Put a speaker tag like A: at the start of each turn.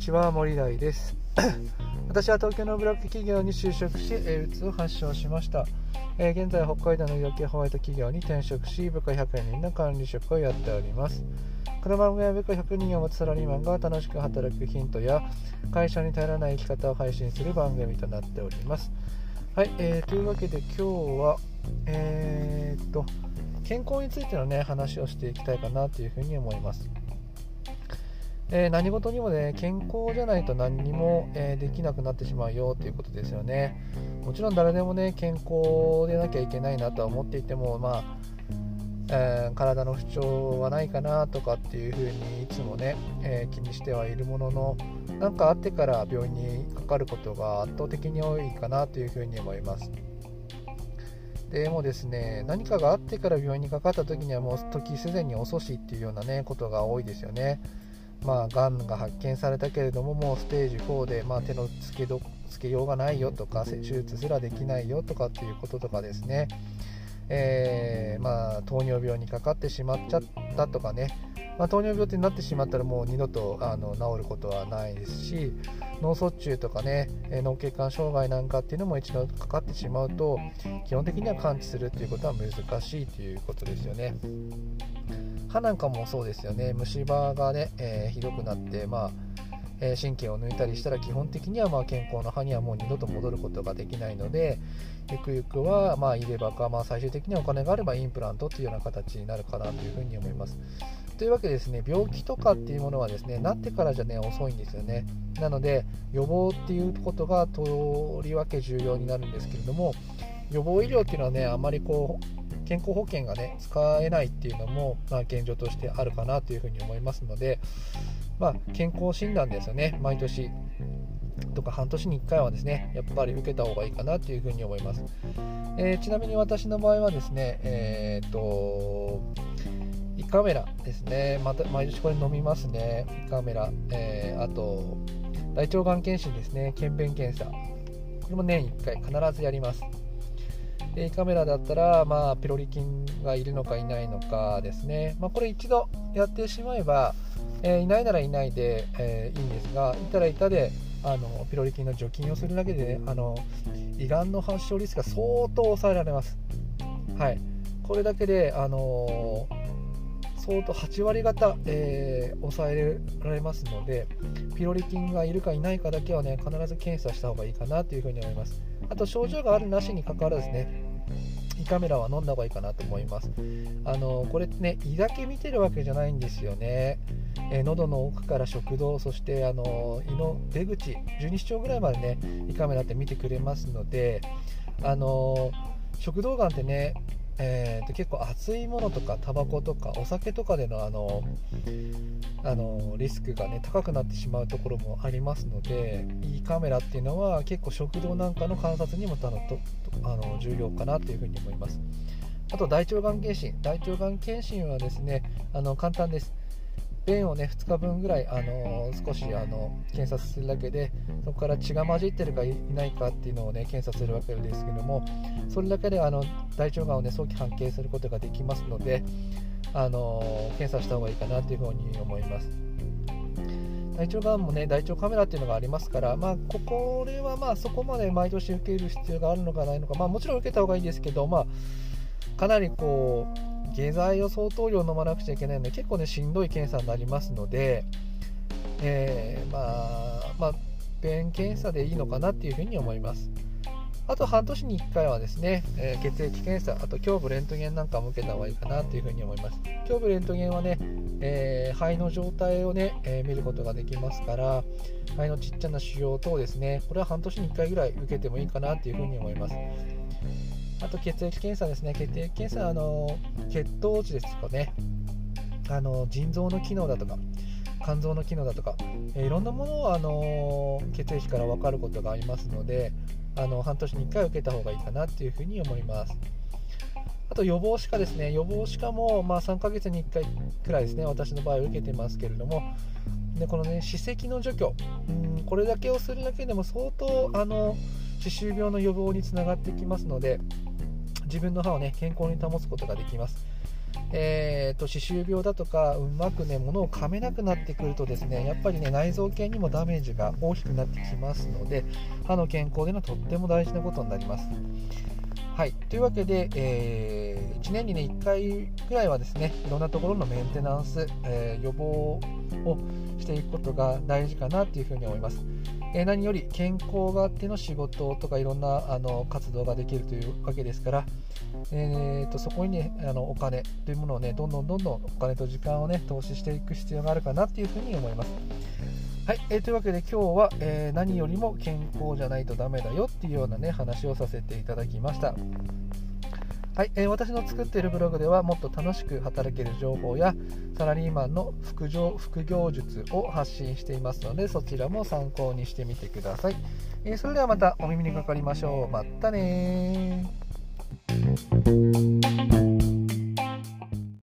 A: ちは森大です。私は東京のブラック企業に就職し、えうつを発症しました、えー、現在北海道の医療系ホワイト企業に転職し部下100人の管理職をやっております。この番組は部下100人を持つサラリーマンが楽しく働くヒントや会社に頼らない生き方を配信する番組となっております。はい、えー、というわけで今日はえー、っと健康についてのね話をしていきたいかなというふうに思いますえー、何事にもね健康じゃないと何にも、えー、できなくなってしまうよということですよね。もちろん誰でもね健康でなきゃいけないなとは思っていてもまあ、えー、体の不調はないかなとかっていうふうにいつもね、え気にしてはいるものの何かあってから病院にかかることが圧倒的に多いかなというふうに思います。でもですね何かがあってから病院にかかった時にはもう時すでに遅しっていうようなねことが多いですよね。まあ、がんが発見されたけれどももうステージ4で、まあ、手のつけどつけようがないよとか手術すらできないよとかっていうこととかですね、えー、まあ、糖尿病にかかってしまっちゃったとかね、まあ、糖尿病ってなってしまったらもう二度とあの治ることはないですし脳卒中とかね脳血管障害なんかっていうのも一度かかってしまうと基本的には完治するっていうことは難しいということですよね。歯なんかもそうですよね虫歯がね、えー、ひどくなって、まあえ、神経を抜いたりしたら基本的にはま健康な歯にはもう二度と戻ることができないのでゆくゆくはまあ入れ歯か、まあ、最終的にはお金があればインプラントというような形になるかなというふうに思います。というわけでですね病気とかっていうものはですねなってからじゃね遅いんですよね。なので予防っていうことがとりわけ重要になるんですけれども予防医療っていうのはねあまりこう健康保険がね使えないっていうのも、まあ、現状としてあるかなというふうに思いますので、まあ、健康診断ですよね。毎年。とか半年に1回はですねやっぱり受けた方がいいかなというふうに思います、えー、ちなみに私の場合はですねえー、っと胃カメラですね。また毎年これ飲みますね。胃カメラ、えー、あと大腸がん検診ですね。検便検査。これも年1回必ずやります。でカメラだったら、まあ、ピロリ菌がいるのかいないのかですね、まあ、これ一度やってしまえば、えー、いないならいないで、えー、いいんですがいたらいたであのピロリ菌の除菌をするだけで、ね、あの胃がんの発症リスクが相当抑えられます。はい、これだけで、あのー、相当8割方、えー、抑えられますのでピロリ菌がいるかいないかだけはね必ず検査した方がいいかなというふうに思います。あと症状があるなしにかかわらずね胃カメラは飲んだ方がいいかなと思いますあのこれね胃だけ見てるわけじゃないんですよね、えー、喉の奥から食道そしてあの胃の出口十二指腸ぐらいまでね胃カメラって見てくれますのであの食道がんってねえー、と結構熱いものとかタバコとかお酒とかでのあのあのリスクがね高くなってしまうところもありますのでいいカメラっていうのは結構食道なんかの観察にもたのとあの重要かなというふうに思います。あと大腸がん検診。大腸がん検診はですねあの簡単です。便をね2日分ぐらい、あの少しあの検査するだけでそこから血が混じってるかいないかっていうのをね検査するわけですけどもそれだけであの大腸がんをね早期判定することができますので、あの検査した方がいいかなというふうに思います。大腸がんもね大腸カメラっていうのがありますから、まあ、ここれはまあそこまで毎年受ける必要があるのかないのか、まあ、もちろん受けた方がいいんですけど、まあ、かなりこう下剤を相当量飲まなくちゃいけないので結構ねしんどい検査になりますので、えー、まあ、まあ、便検査でいいのかなっていうふうに思います。あと半年に1回はですね、えー、血液検査、あと胸部レントゲンなんかも受けた方がいいかなというふうに思います。胸部レントゲンはね、えー、肺の状態をね、え、見ることができますから、肺のちっちゃな腫瘍等ですね、これは半年に1回ぐらい受けてもいいかなというふうに思います。あと血液検査ですね、血液検査、あの血糖値ですとかね、あの腎臓の機能だとか、肝臓の機能だとか、えー、いろんなものをあの血液から分かることがありますので、あの半年に1回受けた方がいいかなっていうふうに思います。あと予防歯科ですね、予防歯科もまあ3ヶ月に1回くらいですね、私の場合受けてますけれども、でこのね、歯石の除去、うん、これだけをするだけでも相当あの歯周病の予防につながってきますので、自分の歯をね健康に保つことができますえーと、歯周病だとかうまくね物を噛めなくなってくるとですねやっぱりね内臓系にもダメージが大きくなってきますので歯の健康でのとっても大事なことになります。はい、というわけで、えー、1年に、ね、1回ぐらいはですねいろんなところのメンテナンス、えー、予防をしていくことが大事かなというふに思います。え、何より健康があっての仕事とかいろんなあの活動ができるというわけですから、えーと、そこに、ね、あのお金というものをねどんどんどんどんお金と時間をね投資していく必要があるかなというふうに思います。はい、えー、というわけで今日は、えー、何よりも健康じゃないとダメだよっていうようなね話をさせていただきました。はい、えー、私の作っているブログではもっと楽しく働ける情報やサラリーマンの副業副業術を発信していますのでそちらも参考にしてみてください、えー、それではまたお耳にかかりましょう。またね